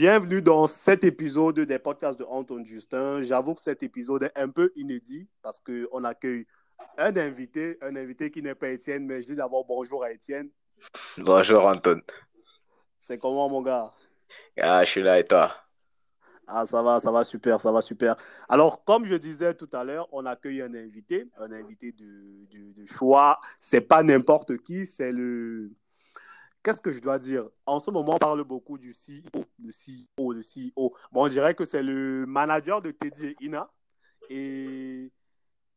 bienvenue dans cet épisode des podcasts de Anton Justin. J'avoue que cet épisode est un peu inédit parce qu'on accueille un invité, un invité qui n'est pas Étienne, mais je dis d'abord bonjour à Étienne. Bonjour Anton. C'est comment mon gars? Ah, je suis là et toi? Ah, ça va, ça va super, ça va super. Alors, comme je disais tout à l'heure, on accueille un invité, un invité de, de, de choix. C'est pas n'importe qui, c'est le qu'est-ce que je dois dire? En ce moment, on parle beaucoup du CEO, le CEO, le CEO. Bon, on dirait que c'est le manager de Teddy et Ina et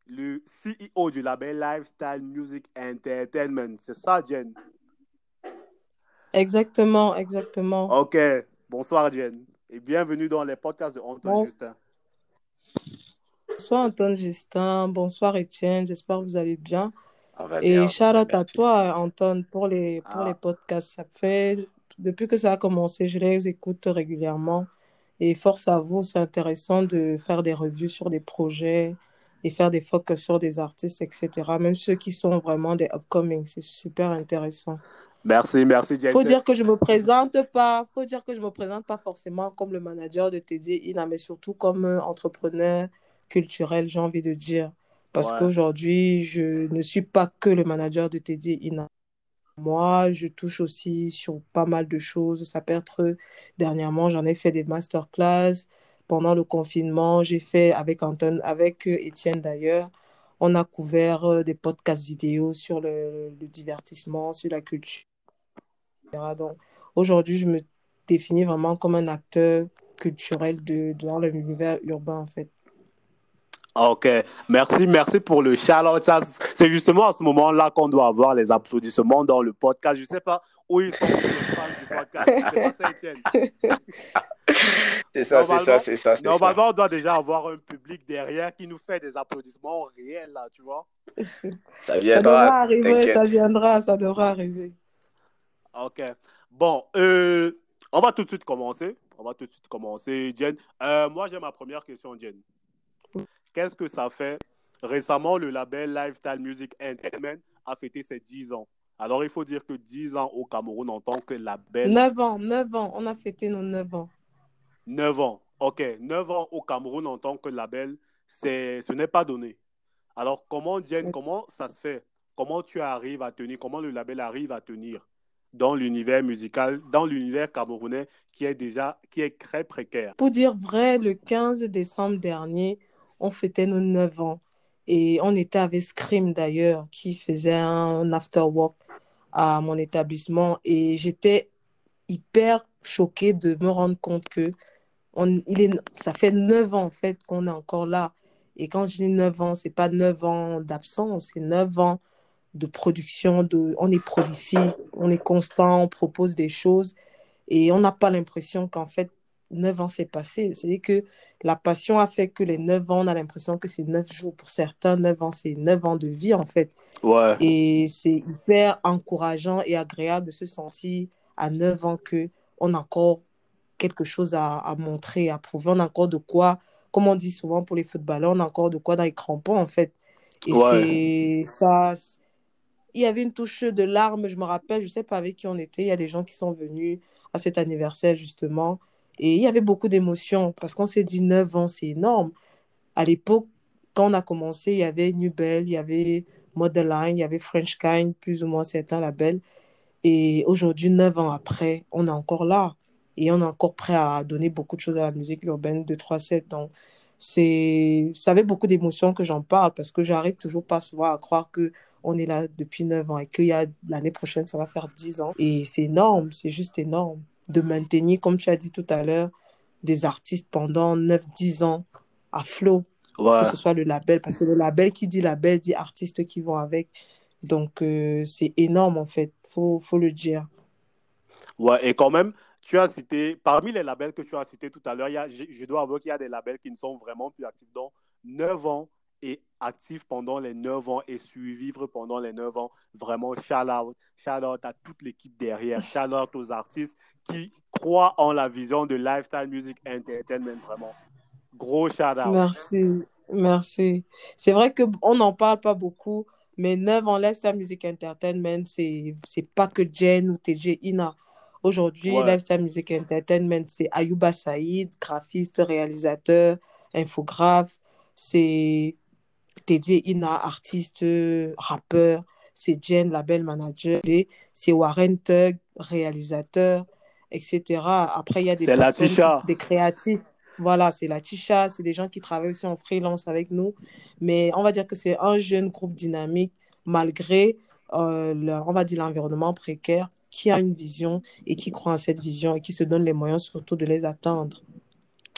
le CEO du label Lifestyle Music Entertainment. C'est ça, Jen? Exactement, exactement. Ok. Bonsoir, Jen. Et bienvenue dans les podcasts de Anton bon. Justin. Bonsoir, Anton Justin. Bonsoir, Étienne. J'espère que vous allez bien. Et shout out à toi, Anton, pour les, pour ah. les podcasts. Ça fait, depuis que ça a commencé, je les écoute régulièrement. Et force à vous, c'est intéressant de faire des revues sur des projets et faire des focus sur des artistes, etc. Même ceux qui sont vraiment des upcoming, c'est super intéressant. Merci, merci, Il faut dire que je me présente pas, faut dire que je me présente pas forcément comme le manager de TD Ina, mais surtout comme entrepreneur culturel, j'ai envie de dire. Parce ouais. qu'aujourd'hui, je ne suis pas que le manager de Teddy Ina. Moi, je touche aussi sur pas mal de choses. Ça peut être, dernièrement, j'en ai fait des masterclass. Pendant le confinement, j'ai fait avec Anton, avec Étienne d'ailleurs, on a couvert des podcasts vidéo sur le, le divertissement, sur la culture. Donc, aujourd'hui, je me définis vraiment comme un acteur culturel de, dans l'univers urbain, en fait. Ok, merci, merci pour le shout-out. C'est justement à ce moment-là qu'on doit avoir les applaudissements dans le podcast. Je ne sais pas où ils sont les fans du podcast. C'est ça, Étienne. C'est ça, c'est ça, c'est ça. Normalement, on doit déjà avoir un public derrière qui nous fait des applaudissements réels, là, tu vois. Ça viendra. Ça devra arriver, ça viendra, ça devra arriver. Ok. Bon, euh, on va tout de suite commencer. On va tout de suite commencer, Jen. Euh, moi, j'ai ma première question, Jen qu'est-ce que ça fait? Récemment, le label Lifestyle Music Entertainment a fêté ses 10 ans. Alors, il faut dire que 10 ans au Cameroun en tant que label. 9 ans, 9 ans. On a fêté nos 9 ans. 9 ans. OK. 9 ans au Cameroun en tant que label, ce n'est pas donné. Alors, comment, Jen, comment ça se fait? Comment tu arrives à tenir Comment le label arrive à tenir dans l'univers musical, dans l'univers camerounais qui est déjà qui est très précaire? Pour dire vrai, le 15 décembre dernier, on fêtait nos 9 ans. Et on était avec Scream d'ailleurs, qui faisait un after-work à mon établissement. Et j'étais hyper choquée de me rendre compte que on, il est, ça fait 9 ans en fait qu'on est encore là. Et quand je dis 9 ans, c'est pas 9 ans d'absence, c'est 9 ans de production. De, on est prolifique, on est constant, on propose des choses. Et on n'a pas l'impression qu'en fait, 9 ans s'est passé. C'est-à-dire que la passion a fait que les 9 ans, on a l'impression que c'est 9 jours. Pour certains, 9 ans, c'est 9 ans de vie, en fait. Ouais. Et c'est hyper encourageant et agréable de se sentir à 9 ans qu'on a encore quelque chose à, à, montrer, à prouver. On a encore de quoi, comme on dit souvent pour les footballeurs, on a encore de quoi dans les crampons, en fait. Et ouais. c'est ça. Il y avait une touche de larmes, je me rappelle, je ne sais pas avec qui on était. Il y a des gens qui sont venus à cet anniversaire, justement. Et il y avait beaucoup d'émotions parce qu'on s'est dit 9 ans, c'est énorme. À l'époque, quand on a commencé, il y avait Nubel, il y avait Modeline, il y avait French Kind, plus ou moins certains labels. Et aujourd'hui, 9 ans après, on est encore là. Et on est encore prêt à donner beaucoup de choses à la musique urbaine de 3-7. Donc, c'est, avait beaucoup d'émotions que j'en parle parce que j'arrive toujours pas souvent à croire que on est là depuis 9 ans et a l'année prochaine, ça va faire 10 ans. Et c'est énorme, c'est juste énorme de maintenir, comme tu as dit tout à l'heure, des artistes pendant 9-10 ans à flot, ouais. que ce soit le label, parce que le label qui dit label dit artistes qui vont avec. Donc, euh, c'est énorme, en fait, il faut, faut le dire. Ouais, et quand même, tu as cité, parmi les labels que tu as cités tout à l'heure, je, je, dois avouer qu'il y a des labels qui ne sont vraiment plus actifs. Donc, 9 ans et actif pendant les 9 ans et suivre pendant les 9 ans. Vraiment, shout out, shout out à toute l'équipe derrière, shout out aux artistes qui croient en la vision de Lifestyle Music Entertainment, vraiment. Gros shout out. Merci, merci. C'est vrai qu'on n'en parle pas beaucoup, mais 9 ans Lifestyle Music Entertainment, c'est pas que Jen ou TJ Ina. Aujourd'hui, Lifestyle Music Entertainment, c'est Ayuba Saïd, graphiste, réalisateur, infographe. C'est Teddy Ina, artiste, rappeur. C'est Jen, label manager. C'est Warren Tug, réalisateur, etc. Après, il y a des personnes, des créatifs. Voilà, c'est la Tisha, c'est des gens qui travaillent aussi en freelance avec nous. Mais on va dire que c'est un jeune groupe dynamique, malgré, euh, on va dire, l'environnement précaire, qui a une vision et qui croit en cette vision et qui se donne les moyens surtout de les atteindre.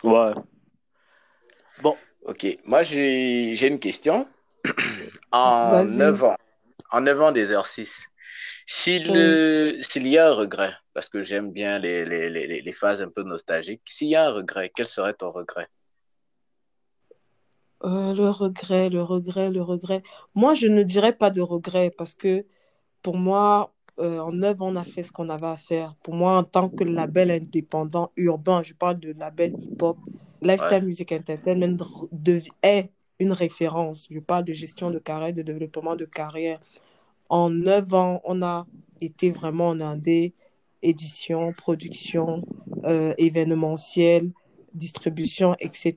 Ouais. Bon. Ok, moi j'ai une question. en 9 ans, en 9 ans d'exercice, s'il y a un regret, parce que j'aime bien les, les, les, les, phases un peu nostalgiques, s'il y a un regret, quel serait ton regret? Euh, Le regret, le regret, le regret. Moi, je ne dirais pas de regret parce que pour moi, euh, en neuf ans, on a fait ce qu'on avait à faire. Pour moi, en tant que label indépendant urbain, je parle de label hip-hop, Lifestyle Music Entertainment est une référence. Je parle de gestion de carrière, de développement de carrière. En neuf ans, on a été vraiment en Indé, édition, production, euh, événementiel, distribution, etc.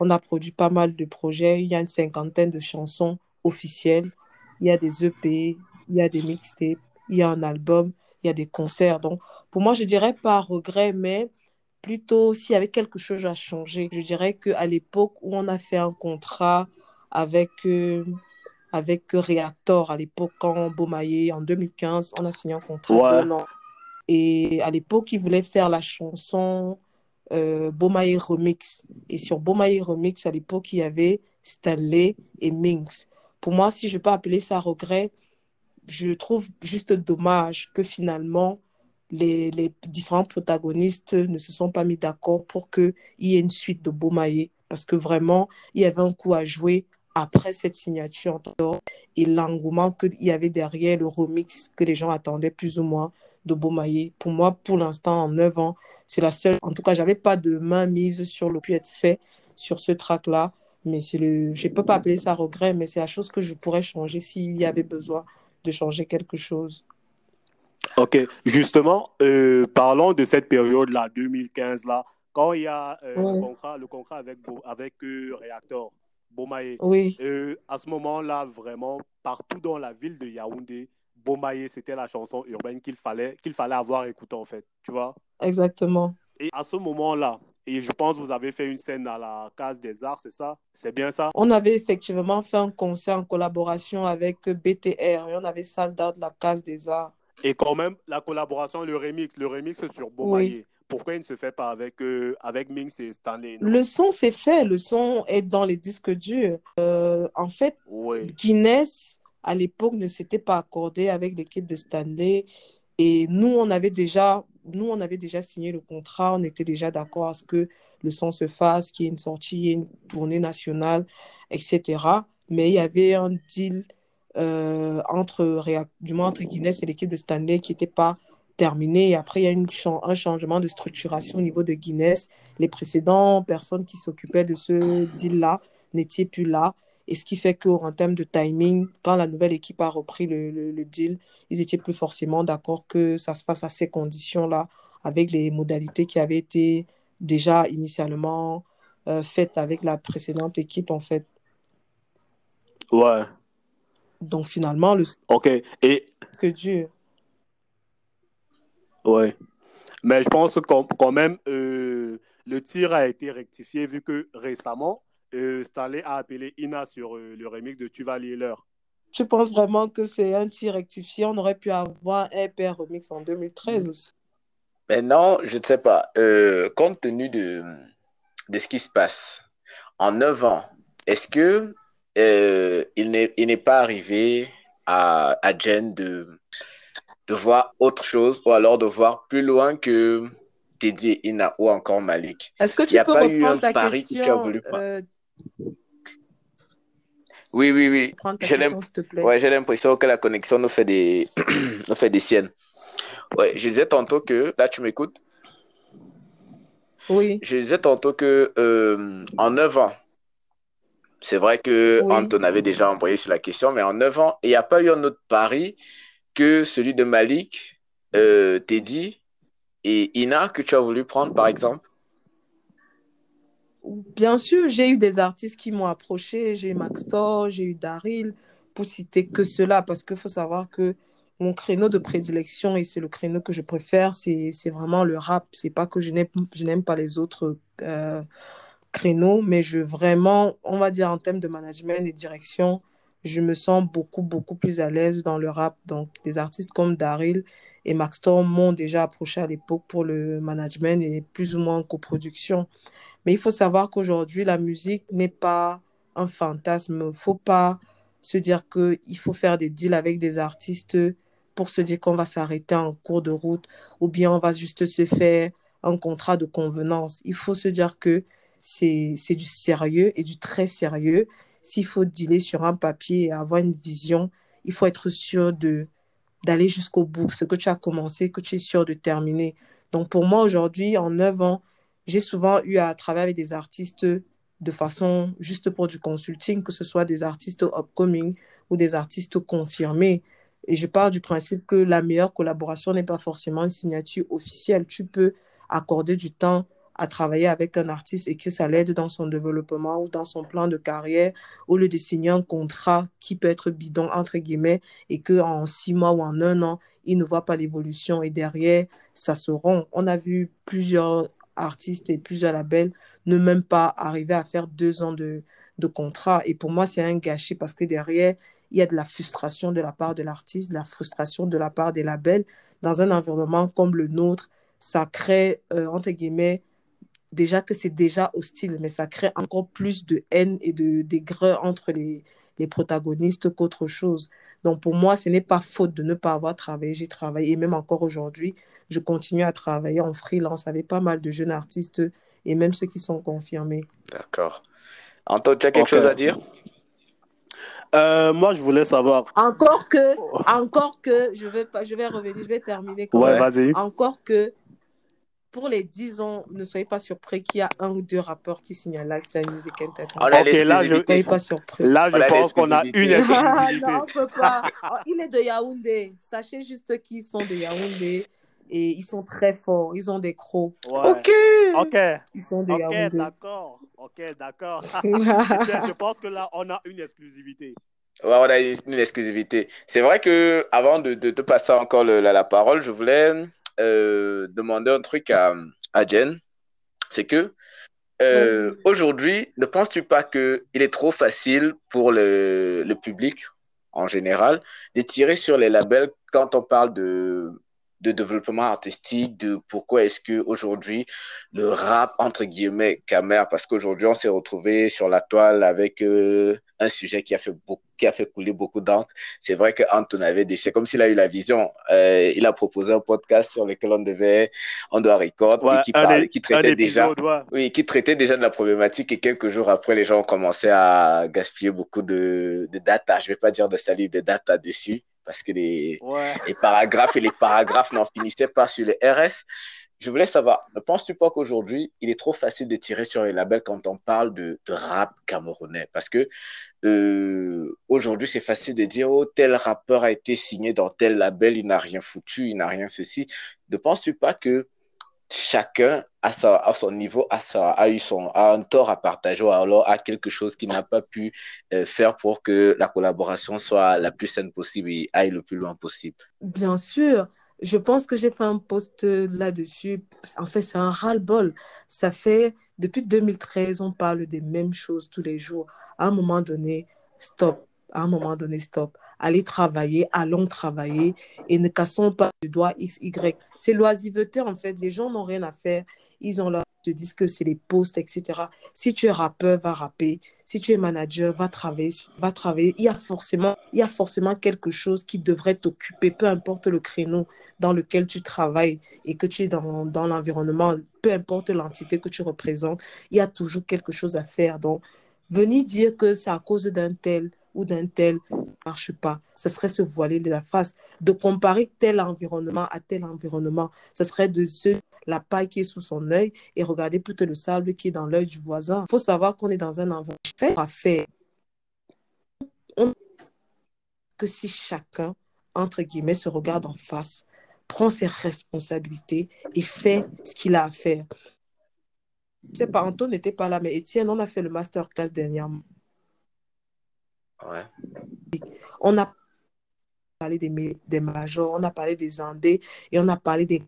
On a produit pas mal de projets. Il y a une cinquantaine de chansons officielles. Il y a des EP, il y a des mixtapes, il y a un album, il y a des concerts. Donc, pour moi, je dirais pas regret, mais plutôt s'il y avait quelque chose à changer. Je dirais qu'à l'époque où on a fait un contrat avec euh, avec Reactor à l'époque, quand Beaumaillé, en 2015, on a signé un contrat d'un an. Et à l'époque, ils voulaient faire la chanson euh, Remix. Et sur Beaumaillé Remix, à l'époque, il y avait Stanley et Minx. Pour moi, si je peux appeler ça regret, je trouve juste dommage que finalement, les, différents protagonistes ne se sont pas mis d'accord pour qu'il y ait une suite de Beaumaillé. Parce que vraiment, il y avait un coup à jouer après cette signature et l'engouement qu'il y avait derrière le remix que les gens attendaient plus ou moins de Beaumaillé. Pour moi, pour l'instant, en 9 ans, c'est la seule. En tout cas, j'avais pas de main mise sur le pu être fait sur ce track-là. Mais c'est le, je peux pas appeler ça regret, mais c'est la chose que je pourrais changer s'il y avait besoin de changer quelque chose. Ok, justement, euh, parlons de cette période-là, 2015-là, quand il y a euh, le, contrat, le contrat avec, avec euh, Reactor. Bomaye. Oui. Euh, à ce moment-là, vraiment, partout dans la ville de Yaoundé, Bomaye, c'était la chanson urbaine qu'il fallait, qu'il fallait avoir écouté, en fait. Tu vois Exactement. Et à ce moment-là, et je pense que vous avez fait une scène à la Case des Arts, c'est ça? C'est bien ça? On avait effectivement fait un concert en collaboration avec BTR et on avait sold de la Case des Arts. Et quand même, la collaboration, le remix, le remix sur Bomaye pourquoi il ne se fait pas avec, euh, avec Minx et Stanley Le son, c'est fait. Le son est dans les disques durs. Euh, en fait, Guinness, à l'époque, ne s'était pas accordé avec l'équipe de Stanley. Et nous, on avait déjà, nous, on avait déjà signé le contrat. On était déjà d'accord à ce que le son se fasse, qu'il y ait une sortie, une tournée nationale, etc. Mais il y avait un deal euh, entre, du moins entre Guinness et l'équipe de Stanley qui n'était pas terminé. Et après, il y a une un changement de structuration au niveau de Guinness. Les précédentes personnes qui s'occupaient de ce deal-là n'étaient plus là. Et ce qui fait qu'en termes de timing, quand la nouvelle équipe a repris le, le, deal, ils étaient plus forcément d'accord que ça se passe à ces conditions-là, avec les modalités qui avaient été déjà initialement euh, faites avec la précédente équipe, en fait. Ouais. Donc finalement, le... Ok. Et... Que Dieu. Oui. Mais je pense que quand même, euh, le tir a été rectifié vu que récemment, euh, Stanley a appelé Ina sur euh, le remix de Tu vas lire l'heure. Je pense vraiment que c'est un tir rectifié. On aurait pu avoir un père remix en 2013 aussi. Mais non, je ne sais pas. compte tenu de, de ce qui se passe en 9 ans, est-ce que il n'est pas arrivé à, à Jen de de voir autre chose ou alors de voir plus loin que Teddy Ina ou encore Malik. Est-ce que tu peux pas eu un ta pari question, que tu as voulu euh... Oui, oui, oui. J'ai l'impression que la connexion nous fait des, nous fait des siennes. Ouais, je disais tantôt que, là tu m'écoutes? Oui. Je disais tantôt que euh, en 9 ans, c'est vrai que Anton avait déjà envoyé sur la question, mais en 9 ans, il n'y a pas eu un autre pari que celui de Malik, euh, Teddy et Ina que tu as voulu prendre, par exemple Bien sûr, j'ai eu des artistes qui m'ont approché. J'ai eu Max Thor, j'ai eu Daryl, pour citer que cela, parce qu'il faut savoir que mon créneau de prédilection, et c'est le créneau que je préfère, c'est vraiment le rap. C'est pas que je n'aime pas les autres euh, créneaux, mais je vraiment, on va dire en termes de management et direction, je me sens beaucoup, beaucoup plus à l'aise dans le rap. Donc, des artistes comme Daryl et Max Storm m'ont déjà approché à l'époque pour le management et plus ou moins en coproduction. Mais il faut savoir qu'aujourd'hui, la musique n'est pas un fantasme. Il ne faut pas se dire qu'il faut faire des deals avec des artistes pour se dire qu'on va s'arrêter en cours de route ou bien on va juste se faire un contrat de convenance. Il faut se dire que c'est du sérieux et du très sérieux. S'il faut dealer sur un papier et avoir une vision, il faut être sûr d'aller jusqu'au bout, ce que tu as commencé, que tu es sûr de terminer. Donc pour moi aujourd'hui, en neuf ans, j'ai souvent eu à travailler avec des artistes de façon juste pour du consulting, que ce soit des artistes upcoming ou des artistes confirmés. Et je pars du principe que la meilleure collaboration n'est pas forcément une signature officielle. Tu peux accorder du temps à travailler avec un artiste et que ça l'aide dans son développement ou dans son plan de carrière, au lieu de signer un contrat qui peut être bidon, entre guillemets, et qu'en six mois ou en un an, il ne voit pas l'évolution. Et derrière, ça se rompt. On a vu plusieurs artistes et plusieurs labels ne même pas arriver à faire deux ans de, de contrat. Et pour moi, c'est un gâchis parce que derrière, il y a de la frustration de la part de l'artiste, de la frustration de la part des labels. Dans un environnement comme le nôtre, ça crée, euh, entre guillemets, déjà que c'est déjà hostile, mais ça crée encore plus de haine et de d'aigreur entre les, les protagonistes qu'autre chose. Donc pour moi, ce n'est pas faute de ne pas avoir travaillé. J'ai travaillé et même encore aujourd'hui, je continue à travailler en freelance avec pas mal de jeunes artistes et même ceux qui sont confirmés. D'accord. Antoine, tu as quelque chose à dire? Euh, moi, je voulais savoir. Encore que, encore que, je vais, pas, je vais revenir, je vais terminer. Quand ouais, vas-y. Encore que, pour les 10 ans, ne soyez pas surpris qu'il y a un ou deux rappeurs qui signent à Lifestyle Music Entertainment. Ok, là, je, soyez pas surpris. là, je pense qu'on a une exclusivité. non, on peut pas. Oh, il est de Yaoundé. Sachez juste qu'ils sont de Yaoundé et ils sont très forts. Ils ont des crocs. Ouais. Ok. Ok. Ils sont de Ok, Yaoundé. d'accord. Ok, d'accord. je pense que là, on a une exclusivité. Ouais, on a une exclusivité. C'est vrai que avant de, de te passer encore le- la, la parole, je voulais euh, demander un truc à, à Jen. C'est que euh, aujourd'hui, ne penses-tu pas que il est trop facile pour le, le public en général de tirer sur les labels quand on parle de, de développement artistique, de pourquoi est-ce que aujourd'hui le rap entre guillemets camère parce qu'aujourd'hui on s'est retrouvé sur la toile avec euh, un sujet qui a fait beaucoup, qui a fait couler beaucoup d'encre. C'est vrai que Anton avait dit, c'est comme s'il a eu la vision. Euh, il a proposé un podcast sur lequel on devait, on doit record Ouais, qui, parlait, traitait déjà. ouais. Oui, qui traitait déjà de la problématique et quelques jours après, les gens ont commencé à gaspiller beaucoup de, de data. Je vais pas dire de salive, de data dessus parce que les, Ouais. les paragraphes et les paragraphes n'en finissaient pas sur les RS. Je voulais savoir, ne penses-tu pas qu'aujourd'hui, il est trop facile de tirer sur les labels quand on parle de, de rap camerounais? Parce que euh, aujourd'hui, c'est facile de dire, oh, tel rappeur a été signé dans tel label, il n'a rien foutu, il n'a rien ceci. Ne penses-tu pas que chacun à, sa, à son niveau a, sa, a eu son, un tort à partager ou alors a quelque chose qu'il n'a pas pu euh, faire pour que la collaboration soit la plus saine possible et aille le plus loin possible. Bien sûr, je pense que j'ai fait un post là-dessus. En fait, c'est un ras-le-bol. Ça fait depuis 2013, on parle des mêmes choses tous les jours. À un moment donné, stop. À un moment donné, stop. Allez travailler, allons travailler et ne cassons pas du doigt X, Y. C'est l'oisiveté, en fait. Les gens n'ont rien à faire. Ils ont leur... Ils se disent que c'est les posts, etc. Si tu es rappeur, va rapper. Si tu es manager, va travailler. Va travailler. Il y a forcément, il y a forcément quelque chose qui devrait t'occuper, peu importe le créneau dans lequel tu travailles et que tu es dans, dans l'environnement, peu importe l'entité que tu représentes, il y a toujours quelque chose à faire. Donc, venir dire que c'est à cause d'un tel ou d'un tel ne marche pas. Ce serait se voiler de la face. De comparer tel environnement à tel environnement, ce serait de se la paille qui est sous son œil et regarder plutôt le sable qui est dans l'œil du voisin. Il faut savoir qu'on est dans un environnement à faire. On... Que si chacun, entre guillemets, se regarde en face prend ses responsabilités et fait ce qu'il a à faire. Je sais pas, Antoine n'était pas là, mais Étienne, on a fait le masterclass dernièrement. On a parlé des, des majors, on a parlé des Andés et on a parlé des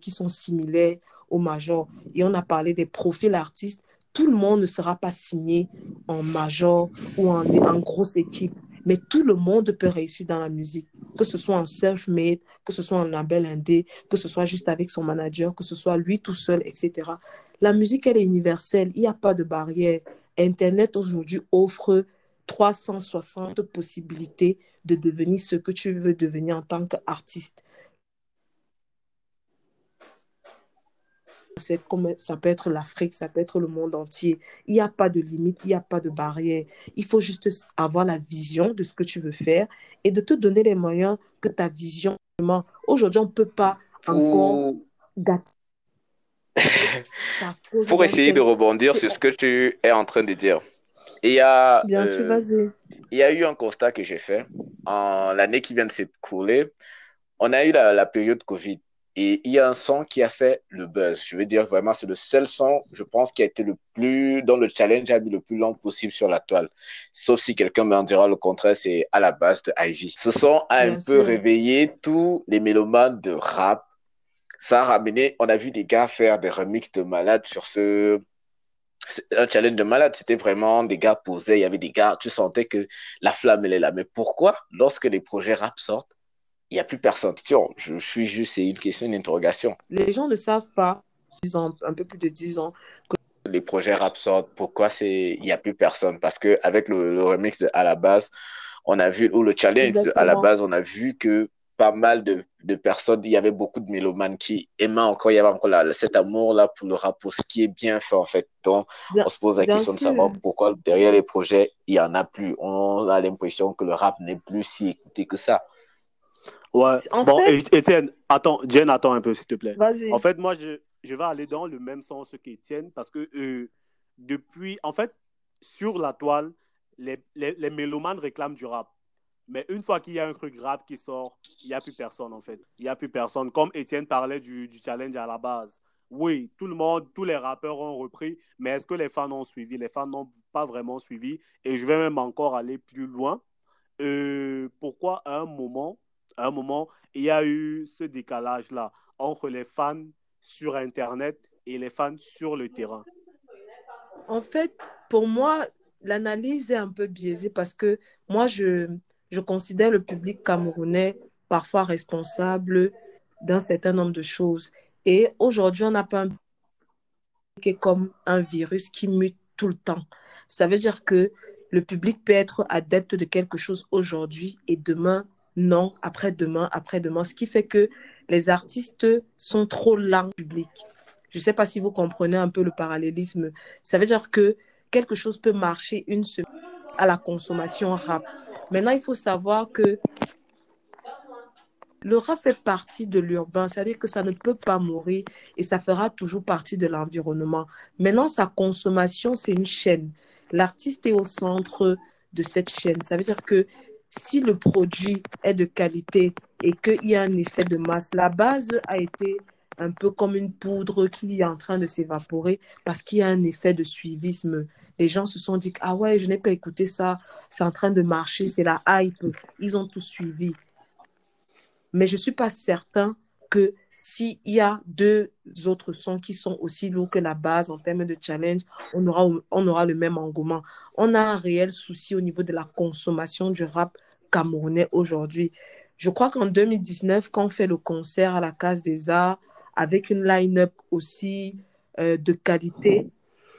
qui sont similaires aux majors et on a parlé des profils artistes. Tout le monde ne sera pas signé en major ou en, en grosse équipe, mais tout le monde peut réussir dans la musique, que ce soit en self-made, que ce soit en label indé, que ce soit juste avec son manager, que ce soit lui tout seul, etc. La musique, elle est universelle, il n'y a pas de barrière. Internet aujourd'hui offre 360 possibilités de devenir ce que tu veux devenir en tant qu'artiste. Comme ça peut être l'Afrique, ça peut être le monde entier. Il n'y a pas de limite, il n'y a pas de barrière. Il faut juste avoir la vision de ce que tu veux faire et de te donner les moyens que ta vision. Aujourd'hui, on ne peut pas encore gâter. Pour essayer de rebondir sur ce que tu es en train de dire. Il y a, Bien euh, il y a eu un constat que j'ai fait en l'année qui vient de s'écouler. On a eu la, la période Covid et il y a un son qui a fait le buzz. Je veux dire vraiment, c'est le seul son, je pense, qui a été le plus, dans le challenge a mis le plus long possible sur la toile. Sauf si quelqu'un m'en dira le contraire, c'est à la base de Ivy. Ce son a un peu réveillé tous les mélomanes de rap. Ça a ramené, on a vu des gars faire des remixes de malades sur ce, un challenge de malade. C'était vraiment des gars posés. Il y avait des gars, tu sentais que la flamme, elle est là. Mais pourquoi, lorsque les projets rap sortent, il n'y a plus personne? Question, Je suis juste, c'est une question, une interrogation. Les gens ne savent pas, 10 ans, un peu plus de 10 ans, Les projets rap sortent, pourquoi c'est, il n'y a plus personne? Parce que avec le, le remix de, à la base, on a vu, ou le challenge de- à la base, on a vu que pas mal de, de personnes, il y avait beaucoup de mélomanes qui aimaient encore, il y avait encore la- cet amour-là pour le rap, pour ce qui est bien fait en fait. Donc, Bien- on se pose la question de savoir pourquoi derrière les projets, il n'y en a plus. On a l'impression que le rap n'est plus si écouté que ça. Ouais. En bon, fait- Étienne, attends, Jen, attends un peu, s'il te plaît. vas-y. En fait, moi, je, je vais aller dans le même sens qu'Étienne parce que euh, depuis, en fait, sur la toile, les, les, les mélomanes réclament du rap. Mais une fois qu'il y a un truc rap qui sort, il n'y a plus personne, en fait. Il n'y a plus personne. Comme Étienne parlait du, du challenge à la base. Oui, tout le monde, tous les rappeurs ont repris, mais est-ce que les fans ont suivi? Les fans n'ont pas vraiment suivi. Et je vais même encore aller plus loin. Euh, pourquoi à un moment, à un moment, il y a eu ce décalage-là entre les fans sur Internet et les fans sur le terrain? En fait, pour moi, l'analyse est un peu biaisée parce que moi, je, je considère le public camerounais parfois responsable d'un certain nombre de choses. Et aujourd'hui, on n'a pas un qui est comme un virus qui mute tout le temps. Ça veut dire que le public peut être adepte de quelque chose aujourd'hui et demain, non, après-demain, après-demain. Ce qui fait que les artistes sont trop lents public. Je ne sais pas si vous comprenez un peu le parallélisme. Ça veut dire que quelque chose peut marcher une semaine à la consommation rap. Maintenant, il faut savoir que le rap fait partie de l'urbain, c'est-à-dire que ça ne peut pas mourir et ça fera toujours partie de l'environnement. Maintenant, sa consommation, c'est une chaîne. L'artiste est au centre de cette chaîne. Ça veut dire que si le produit est de qualité et qu'il y a un effet de masse, la base a été un peu comme une poudre qui est en train de s'évaporer parce qu'il y a un effet de suivisme. Les gens se sont dit, ah ouais, je n'ai pas écouté ça, c'est en train de marcher, c'est la hype. Ils ont tout suivi. Mais je ne suis pas certain que s'il y a deux autres sons qui sont aussi lourds que la base en termes de challenge, on aura, on aura le même engouement. On a un réel souci au niveau de la consommation du rap camerounais aujourd'hui. Je crois qu'en 2019, quand on fait le concert à la Case des Arts, avec une line-up aussi euh, de qualité,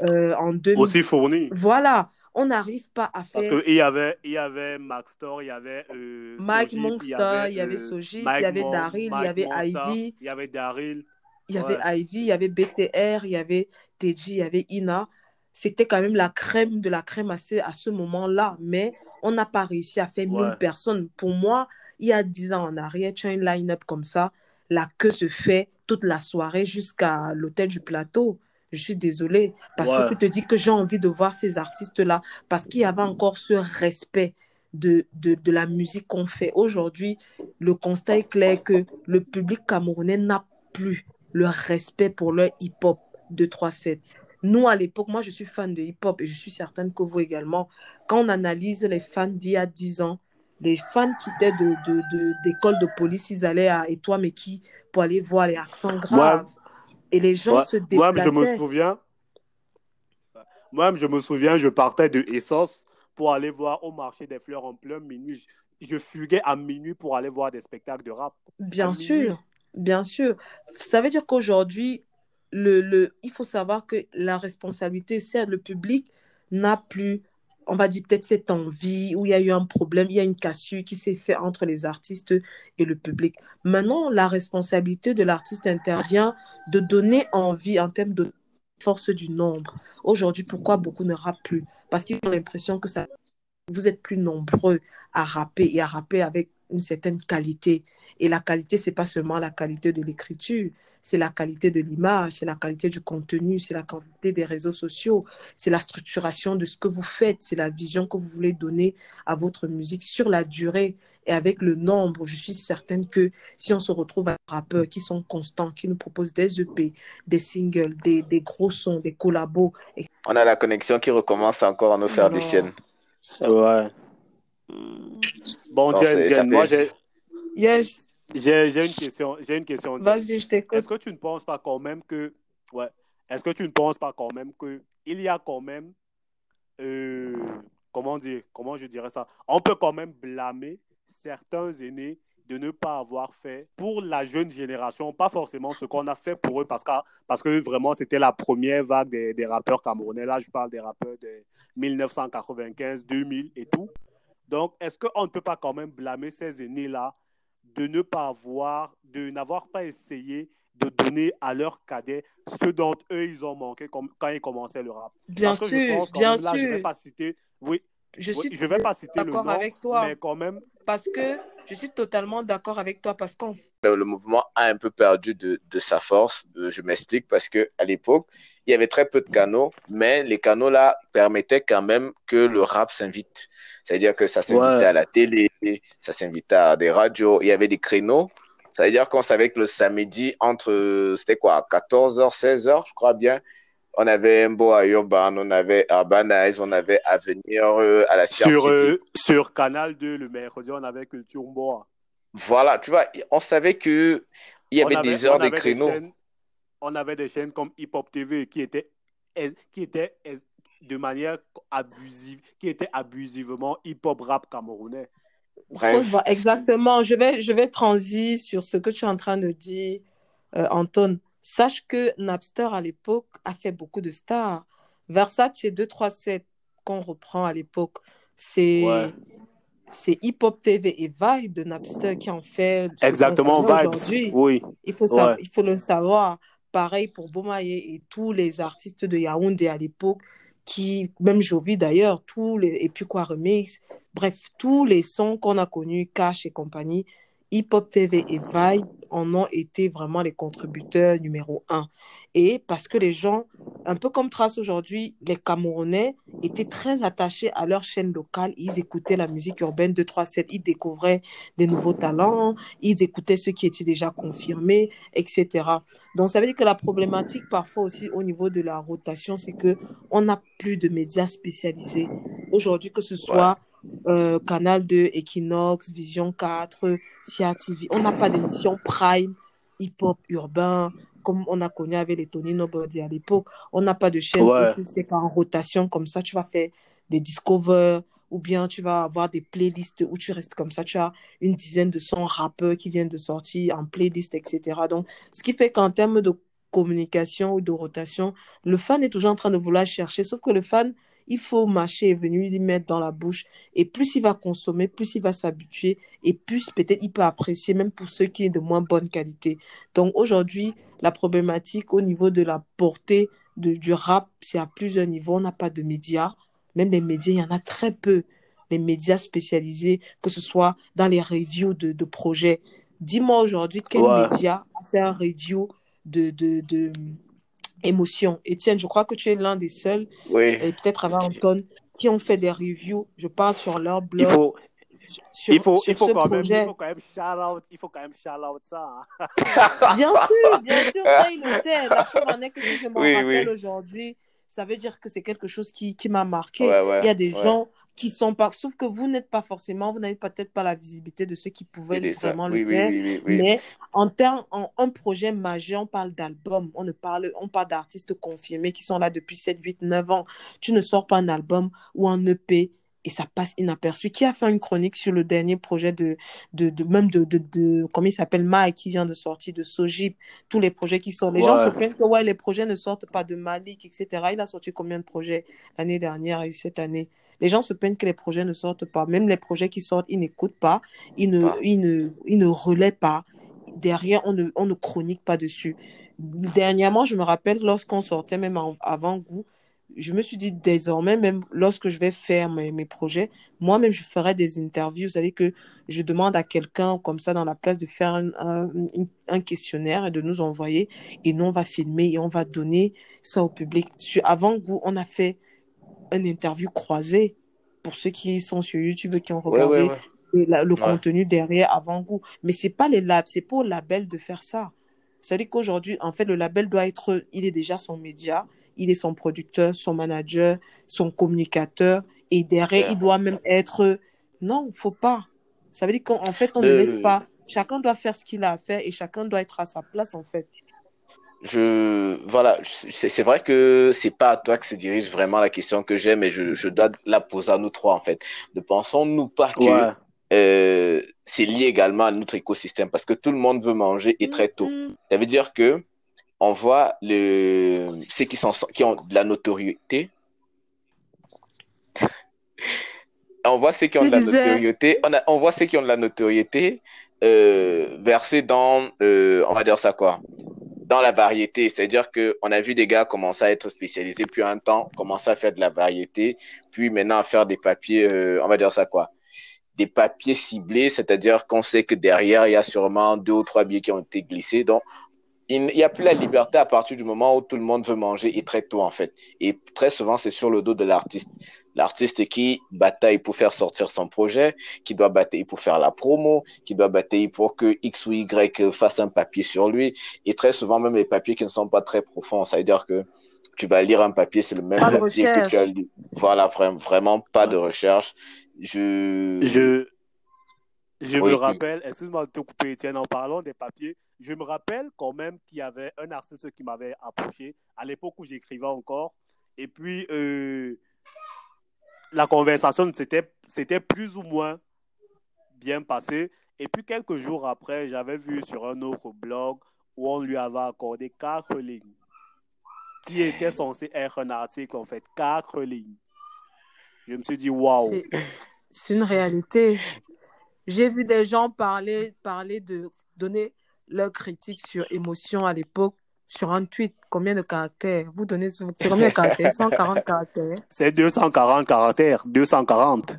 euh, en 2000... Aussi fourni. Voilà, on n'arrive pas à Parce faire... qu'il y avait, il y avait il y avait euh, Mike Monster, il y avait euh, Mike il y avait Daryl, il y avait Ivy. Il y avait Daryl. Il y avait Ivy, il y avait BTR, il y avait Teji, il y avait Ina. C'était quand même la crème de la crème à ce, à ce moment-là. Mais on n'a pas réussi à faire 1000 Ouais. personnes. Pour moi, il y a 10 ans en arrière, tu as une line-up comme ça. La queue se fait toute la soirée jusqu'à l'hôtel du plateau. Je suis désolée. Parce Ouais. que tu te dis que j'ai envie de voir ces artistes-là. Parce qu'il y avait encore ce respect de, de, de la musique qu'on fait. Aujourd'hui, le constat est clair que le public camerounais n'a plus le respect pour leur hip-hop de 3-7. Nous, à l'époque, moi, je suis fan de hip-hop et je suis certaine que vous également. Quand on analyse les fans d'il y a 10 ans, les fans qui étaient d'école de, de, de, police, ils allaient à Et toi, mais qui pour aller voir les accents graves. Et les gens se déplaçaient. Moi, je me souviens. Moi, je me souviens, je partais de Essence pour aller voir au marché des fleurs en plein minuit. Je, fuguais à minuit pour aller voir des spectacles de rap. Bien sûr, bien sûr. Ça veut dire qu'aujourd'hui, le, le, il faut savoir que la responsabilité, c'est le public n'a plus on va dire peut-être cette envie, où il y a eu un problème, il y a une cassure qui s'est faite entre les artistes et le public. Maintenant, la responsabilité de l'artiste intervient de donner envie en termes de force du nombre. Aujourd'hui, pourquoi beaucoup ne rappent plus? Parce qu'ils ont l'impression que vous êtes plus nombreux à rapper et à rapper avec une certaine qualité. Et la qualité, c'est pas seulement la qualité de l'écriture, c'est la qualité de l'image, c'est la qualité du contenu, c'est la qualité des réseaux sociaux, c'est la structuration de ce que vous faites, c'est la vision que vous voulez donner à votre musique sur la durée et avec le nombre. Je suis certaine que si on se retrouve avec des rappeurs qui sont constants, qui nous proposent des EP, des singles, des, des gros sons, des collabos. On a la connexion qui recommence encore à nous faire des siennes. Ouais. Bon, moi j'ai. Yes. J'ai une question. J'ai une question. Vas-y, je t'écoute. Est-ce que tu ne penses pas quand même que, ouais, est-ce que tu ne penses pas quand même que il y a quand même, euh, comment dire, comment je dirais ça, on peut quand même blâmer certains aînés de ne pas avoir fait pour la jeune génération, pas forcément ce qu'on a fait pour eux, parce que, parce que vraiment c'était la première vague des, des rappeurs camerounais. Là, je parle des rappeurs de 1995, 2000 et tout. Donc, est-ce qu'on ne peut pas quand même blâmer ces aînés-là de ne pas avoir, de n'avoir pas essayé de donner à leurs cadets ce dont eux ils ont manqué quand ils commençaient le rap. Bien sûr, bien sûr. je vais pas citer, oui, je suis je vais pas citer le nom, avec toi. mais quand même. Parce que je suis totalement d'accord avec toi parce qu'on le mouvement a un peu perdu de, de sa force. Euh, je m'explique parce que à l'époque, il y avait très peu de canaux, mais les canaux là permettaient quand même que le rap s'invite. C'est-à-dire que ça s'invitait à la télé, ça s'invitait à des radios, il y avait des créneaux. Ça veut dire qu'on savait que le samedi entre c'était quoi 14h 16h, je crois bien, on avait un beau à Urban, on avait Urbanize, on avait Avenir euh, à la. Sur, euh, sur Canal 2, le mercredi, on avait Culture Mboa. Voilà, tu vois, on savait que il y avait, des heures de créneaux. on avait des chaînes comme Hip Hop TV qui étaient, qui étaient de manière abusive, qui étaient abusivement hip hop rap camerounais. Bref. Exactement. Je vais, je vais transi sur ce que tu es en train de dire, euh, Anton. Sache que Napster, à l'époque, a fait beaucoup de stars. Versace 237, qu'on reprend à l'époque, c'est c'est Hip Hop TV et Vibe de Napster qui en fait. Exactement, Vibe. Oui. Il faut, il faut le savoir. Pareil pour Bomaye et tous les artistes de Yaoundé à l'époque, qui, même Jovi d'ailleurs, tous les, et puis quoi, Remix, bref, tous les sons qu'on a connus, Cash et compagnie, Hip Hop TV et Vibe en ont été vraiment les contributeurs numéro un. Et parce que les gens, un peu comme Trace aujourd'hui, les Camerounais étaient très attachés à leur chaîne locale. Ils écoutaient la musique urbaine de 3-7, ils découvraient des nouveaux talents, ils écoutaient ceux qui étaient déjà confirmés, etc. Donc ça veut dire que la problématique parfois aussi au niveau de la rotation, c'est que on n'a plus de médias spécialisés. Aujourd'hui, que ce soit euh, Canal 2, Equinox, Vision 4, Cia TV. On n'a pas d'émission prime, hip-hop urbain, comme on a connu avec les Tony Nobody à l'époque. On n'a pas de chaîne ouais. c'est en rotation comme ça, tu vas faire des discovers ou bien tu vas avoir des playlists où tu restes comme ça, tu as une dizaine de sons rappeurs qui viennent de sortir en playlist, etc. Donc, ce qui fait qu'en termes de communication ou de rotation, le fan est toujours en train de vouloir chercher, sauf que le fan, il faut mâcher et venir lui mettre dans la bouche. Et plus il va consommer, plus il va s'habituer et plus peut-être il peut apprécier, même pour ceux qui est de moins bonne qualité. Donc aujourd'hui, la problématique au niveau de la portée de, du rap, c'est à plusieurs niveaux. On n'a pas de médias. Même les médias, il y en a très peu. Les médias spécialisés, que ce soit dans les reviews de, de projets. Dis-moi aujourd'hui quel média a fait un review de, de, de, émotion. Étienne, je crois que tu es l'un des seuls, oui. et peut-être avant Anton, qui ont fait des reviews, je parle sur leur blog. Il faut, sur, il faut, il quand même, il faut quand même shout out, il faut quand même shout out ça. hein. Bien sûr, bien sûr, ça, il le sait. La preuve en est que si je m'en Oui, rappelle oui. aujourd'hui, ça veut dire que c'est quelque chose qui, qui m'a marqué. Ouais, ouais, Il y a des ouais. gens qui sont pas, sauf que vous n'êtes pas forcément, vous n'avez peut-être pas la visibilité de ceux qui pouvaient vraiment oui, le oui, faire. oui, oui, oui. Mais en termes, en un projet majeur, on parle d'album, on ne parle, on parle d'artistes confirmés qui sont là depuis 7, 8, 9 ans. Tu ne sors pas un album ou un EP et ça passe inaperçu. Qui a fait une chronique sur le dernier projet de, de, de même de, de, de, comment il s'appelle, Mike, qui vient de sortir de Sojip, tous les projets qui sortent. Les gens se plaignent que ouais, les projets ne sortent pas de Malik, etc. Il a sorti combien de projets l'année dernière et cette année? Les gens se plaignent que les projets ne sortent pas. Même les projets qui sortent, ils n'écoutent pas, ils ne, Ah. ils ne, ils ne relaient pas. Derrière, on ne, on ne chronique pas dessus. Dernièrement, je me rappelle, lorsqu'on sortait, même avant goût, je me suis dit désormais, même lorsque je vais faire mes, mes projets, moi-même, je ferai des interviews. Vous savez que je demande à quelqu'un comme ça dans la place de faire un, un, un questionnaire et de nous envoyer. Et nous, on va filmer et on va donner ça au public. Sur, avant goût, on a fait une interview croisée pour ceux qui sont sur YouTube et qui ont regardé ouais, ouais. et la- le contenu derrière avant goût. Mais c'est pas les labs, c'est pas au label de faire ça. C'est-à-dire qu'aujourd'hui, en fait, le label doit être, il est déjà son média, il est son producteur, son manager, son communicateur, et derrière, il doit même être, non, faut pas. Ça veut dire qu'en en fait, on ne Le- laisse pas, chacun doit faire ce qu'il a à faire et chacun doit être à sa place, en fait. Je, voilà, c'est vrai que c'est pas à toi que se dirige vraiment la question que j'ai, mais je, je dois la poser à nous trois, en fait. Ne pensons-nous pas que Ouais. euh, c'est lié également à notre écosystème parce que tout le monde veut manger et très tôt. Mm, Ça veut dire que on voit le, ceux qui sont, qui ont de la notoriété. On voit ceux qui ont de la notoriété. On, a, on voit ceux qui ont de la notoriété euh, versés dans, euh, on va dire ça quoi, dans la variété. C'est-à-dire que on a vu des gars commencer à être spécialisés depuis un temps, commencer à faire de la variété, puis maintenant à faire des papiers, euh, on va dire ça quoi, des papiers ciblés. C'est-à-dire qu'on sait que derrière il y a sûrement deux ou trois billets qui ont été glissés. Donc il n'y a plus la liberté à partir du moment où tout le monde veut manger et très tôt en fait. Et très souvent c'est sur le dos de l'artiste. L'artiste qui bataille pour faire sortir son projet, qui doit batailler pour faire la promo, qui doit batailler pour que X ou Y fasse un papier sur lui. Et très souvent même les papiers qui ne sont pas très profonds. Ça veut dire que tu vas lire un papier, c'est le même Pas papier que tu as lu. Voilà, vra- vraiment pas de recherche. Je... Je, je Oui, me oui. rappelle, excuse-moi de te couper, Étienne, en parlant des papiers, je me rappelle quand même qu'il y avait un artiste qui m'avait approché à l'époque où j'écrivais encore. Et puis, euh, la conversation c'était plus ou moins bien passée. Et puis, quelques jours après, j'avais vu sur un autre blog où on lui avait accordé quatre lignes, qui était censé être un article, en fait, quatre lignes. Je me suis dit, waouh. C'est- C'est une réalité. J'ai vu des gens parler, parler de donner leur critique sur émotion à l'époque sur un tweet. Combien de caractères? Vous donnez c'est combien de caractères? 140 caractères. C'est 240 caractères, 240.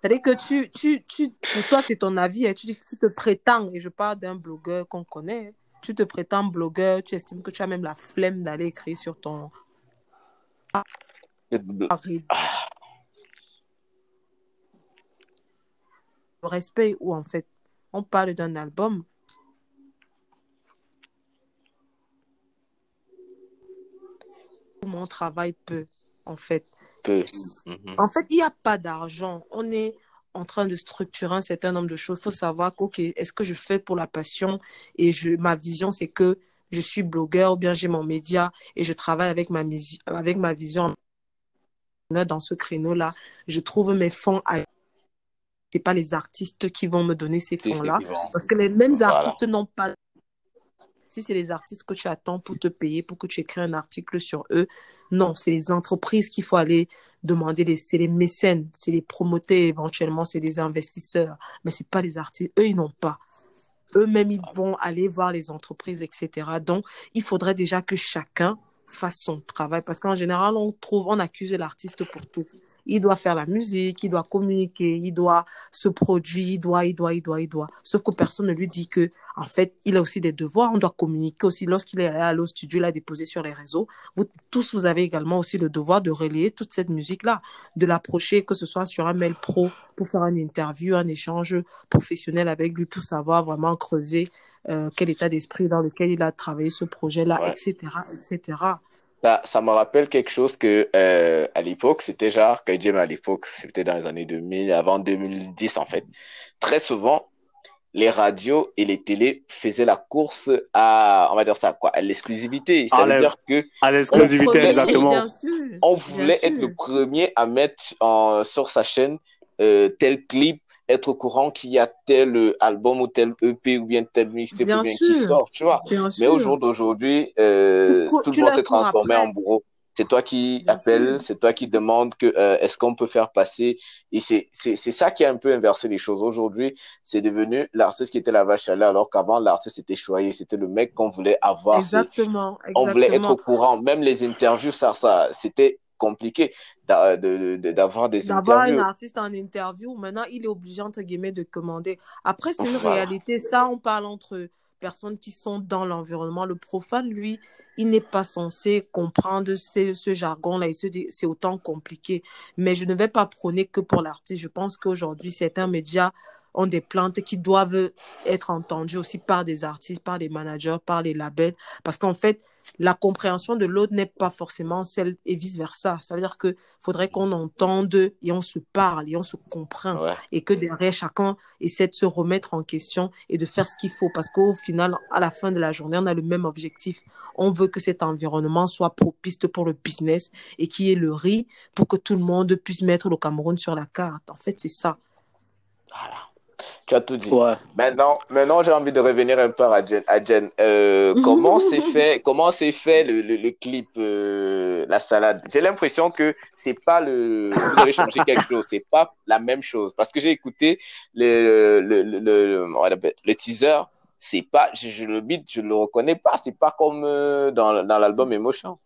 C'est-à-dire que tu, tu, tu, pour toi, c'est ton avis. hein. Tu, te prétends, et je parle d'un blogueur qu'on connaît. Tu te prétends blogueur, tu estimes que tu as même la flemme d'aller écrire sur ton le respect où en fait on parle d'un album. Où Mon travail peut, en fait. Peu. En fait, il n'y a pas d'argent. On est en train de structurer un certain nombre de choses. Il faut savoir que, ok, est-ce que je fais pour la passion et je, ma vision, c'est que je suis blogueur ou bien j'ai mon média et je travaille avec ma, avec ma vision dans ce créneau-là. Je trouve mes fonds à... C'est pas les artistes qui vont me donner ces fonds-là. Parce que les mêmes Voilà. artistes n'ont pas. Si c'est les artistes que tu attends pour te payer, pour que tu écris un article sur eux, non, c'est les entreprises qu'il faut aller demander. C'est les mécènes, c'est les promoteurs éventuellement, c'est les investisseurs. Mais c'est pas les artistes. Eux, ils n'ont pas. Eux-mêmes, ils vont aller voir les entreprises, etc. Donc, il faudrait déjà que chacun fasse son travail. Parce qu'en général, on trouve, on accuse l'artiste pour tout. Il doit faire la musique, il doit communiquer, il doit se produire, il doit, il doit, il doit, il doit. Sauf que personne ne lui dit que, en fait, il a aussi des devoirs, on doit communiquer aussi. Lorsqu'il est allé au studio, il a déposé sur les réseaux. Vous tous, vous avez également aussi le devoir de relayer toute cette musique-là, de l'approcher, que ce soit sur un mail pro, pour faire une interview, un échange professionnel avec lui, pour savoir vraiment creuser euh, quel état d'esprit dans lequel il a travaillé ce projet-là, Ouais. etc., etc. Ça, ça me rappelle quelque chose que euh, à l'époque, c'était genre, James à l'époque, c'était dans les années 2000, avant 2010 en fait. Très souvent, les radios et les télés faisaient la course à, on va dire ça quoi, à l'exclusivité. Ça À veut dire que À l'exclusivité, exactement. Bien sûr. on bien voulait être sûr. le premier à mettre en, sur sa chaîne euh, tel clip, être au courant qu'il y a tel euh, album ou tel EP ou bien tel mixtape ou bien qui sort, tu vois. Mais au jour d'aujourd'hui, euh, tout le monde s'est transformé après. en bourreau. C'est toi qui Bien appelles, c'est toi qui demande que euh, est-ce qu'on peut faire passer. Et c'est c'est c'est ça qui a un peu inversé les choses. Aujourd'hui, c'est devenu l'artiste qui était la vache à lait, alors qu'avant l'artiste était choyé. C'était le mec qu'on voulait avoir. C'est- Exactement. On voulait être au Exactement. courant. Même les interviews, ça, ça, c'était compliqué de- d'avoir des D'avoir un artiste en interview, maintenant, il est obligé, entre guillemets, de commander. Après, c'est une réalité. Ça, on parle entre personnes qui sont dans l'environnement. Le profane, lui, il n'est pas censé comprendre ce, ce jargon-là. Il se dit, c'est autant compliqué. Mais je ne vais pas prôner que pour l'artiste. Je pense qu'aujourd'hui, certains médias ont des plaintes qui doivent être entendues aussi par des artistes, par des managers, par les labels. Parce qu'en fait, la compréhension de l'autre n'est pas forcément celle et vice-versa. Ça veut dire que faudrait qu'on entende et on se parle et on se comprend Ouais. et que derrière chacun essaie de se remettre en question et de faire ce qu'il faut parce qu'au final, à la fin de la journée, on a le même objectif. On veut que cet environnement soit propice pour le business et qu'il y ait le riz pour que tout le monde puisse mettre le Cameroun sur la carte. En fait, c'est ça. Voilà. Tu as tout dit. Ouais. Maintenant, maintenant j'ai envie de revenir un peu à Jen. À Jen. Euh, comment s'est fait, comment s'est fait le, le, le clip euh, La Salade? J'ai l'impression que c'est pas le. Vous avez changé quelque chose. C'est pas la même chose parce que j'ai écouté le le le, le, teaser. C'est pas, je, je le beat, je le reconnais pas. C'est pas comme euh, dans dans l'album Emotion.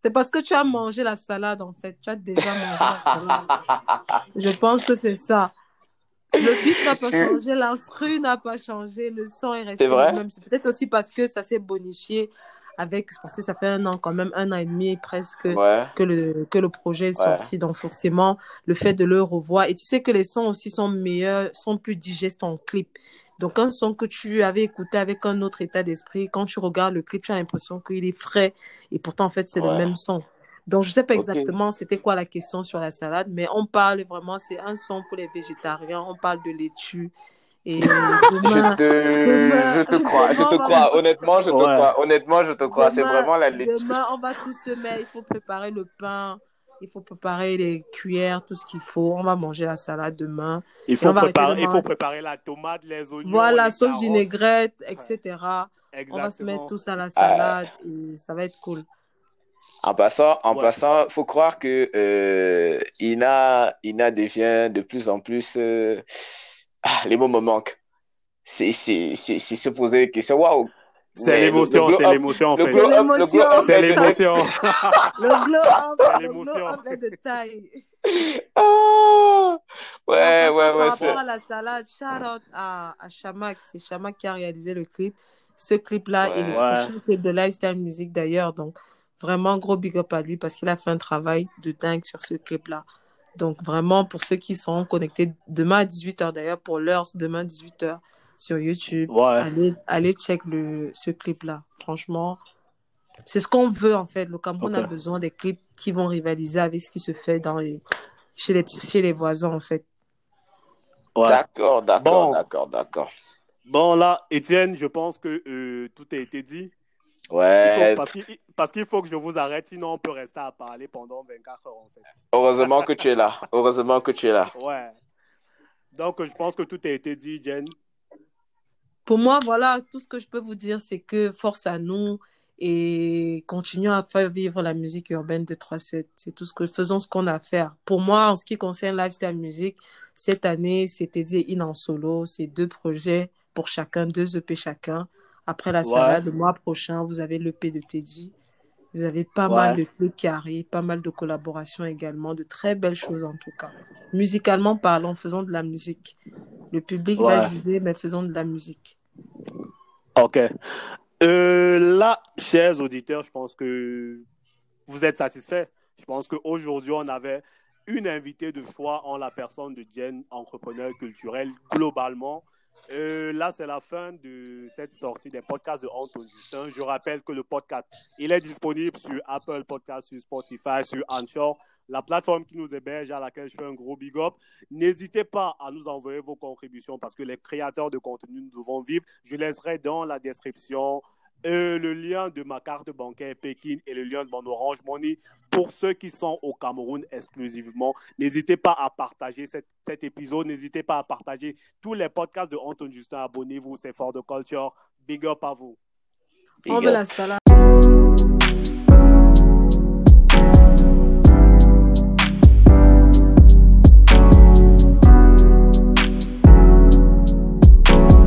C'est parce que tu as mangé la salade, en fait. Tu as déjà mangé la salade. Je pense que c'est ça. Le beat n'a pas changé, l'instru n'a pas changé, le son est resté vrai? le même. C'est peut-être aussi parce que ça s'est bonifié avec, parce que ça fait un an, quand même, un an et demi presque Ouais. que le, que le projet est Ouais. sorti. Donc, forcément, le fait de le revoir. Et tu sais que les sons aussi sont meilleurs, sont plus digestes en clip. Donc, un son que tu avais écouté avec un autre état d'esprit, quand tu regardes le clip, tu as l'impression qu'il est frais. Et pourtant, en fait, c'est le même son. Donc, je sais pas exactement c'était quoi la question sur la salade, mais on parle vraiment, c'est un son pour les végétariens. On parle de laitue. Et demain, Je te, demain- je te crois, je te crois. Honnêtement, je te Ouais. crois. Honnêtement, je te crois. C'est vraiment la lecture. Demain, on va tous se mettre. Il faut préparer le pain. Il faut préparer les cuillères, tout ce qu'il faut. On va manger la salade demain. Il faut, préparer, il faut préparer la tomate, les oignons. Voilà, les sauce carottes. vinaigrette, etc. Exactement. On va se mettre tous à la salade et ça va être cool. En passant, en Ouais. passant, faut croire que euh, Ina, Ina devient de plus en plus. euh, ah, les mots me manquent. C'est, c'est, c'est, c'est se poser des questions. Waouh! C'est l'émotion, c'est l'émotion en fait. glow l'émotion. C'est l'émotion. Le glow up, C'est le l'émotion. glow up est de taille. Ah! Ouais, ouais, ouais. Par c'est- rapport à la salade, shout out à, à Shamak. C'est Shamak qui a réalisé le clip. Ce clip-là Ouais. est le Ouais. prochain clip de Lifestyle Music d'ailleurs. Donc, vraiment gros big up à lui parce qu'il a fait un travail de dingue sur ce clip-là. Donc, vraiment, pour ceux qui seront connectés demain à 18h d'ailleurs, pour l'heure, demain 18h sur YouTube, Ouais. allez, allez check le, ce clip-là. Franchement, c'est ce qu'on veut en fait. Le Cameroun a besoin des clips qui vont rivaliser avec ce qui se fait dans les, chez, les, chez les voisins en fait. Ouais. D'accord, d'accord, Bon. d'accord, d'accord. Bon, là, Étienne, je pense que euh, tout a été dit. Faut- Ouais, parce qu'il parce qu'il faut que je vous arrête, sinon on peut rester à parler pendant 24 heures en fait. heureusement que tu es là. Heureusement que tu es là. Ouais. Donc, je pense que tout a été dit, Jen. Pour moi, voilà, tout ce que je peux vous dire, c'est que force à nous et continuons à faire vivre la musique urbaine de 3-7. C'est tout ce que faisons ce qu'on a à faire. Pour moi, en ce qui concerne Lifestyle Music, cette année, c'était dit in en solo. C'est deux projets pour chacun, deux EP chacun. Après la Ouais. salade, le mois prochain, vous avez l'EP de Teddy. Vous avez pas mal de trucs qui arrivent, pas mal de collaborations également, de très belles choses en tout cas. Musicalement parlant, faisons de la musique. Le public va juger, mais faisons de la musique. Ok. Euh, là, chers auditeurs, je pense que vous êtes satisfaits. Je pense qu'aujourd'hui, on avait une invitée de choix en la personne de Jen, entrepreneur culturel globalement. Euh, là, c'est la fin de cette sortie des podcasts de Anton Justin. Je rappelle que le podcast, il est disponible sur Apple Podcasts, sur Spotify, sur Anchor, la plateforme qui nous héberge, à laquelle je fais un gros big up. N'hésitez pas à nous envoyer vos contributions parce que les créateurs de contenu, nous devons vivre. Je laisserai dans la description le lien de ma carte bancaire Pékin et le lien de mon Orange Money pour ceux qui sont au Cameroun exclusivement. N'hésitez pas à partager cet, épisode. N'hésitez pas à partager tous les podcasts de Anton Justin. Abonnez-vous, c'est fort de culture. Big up à vous.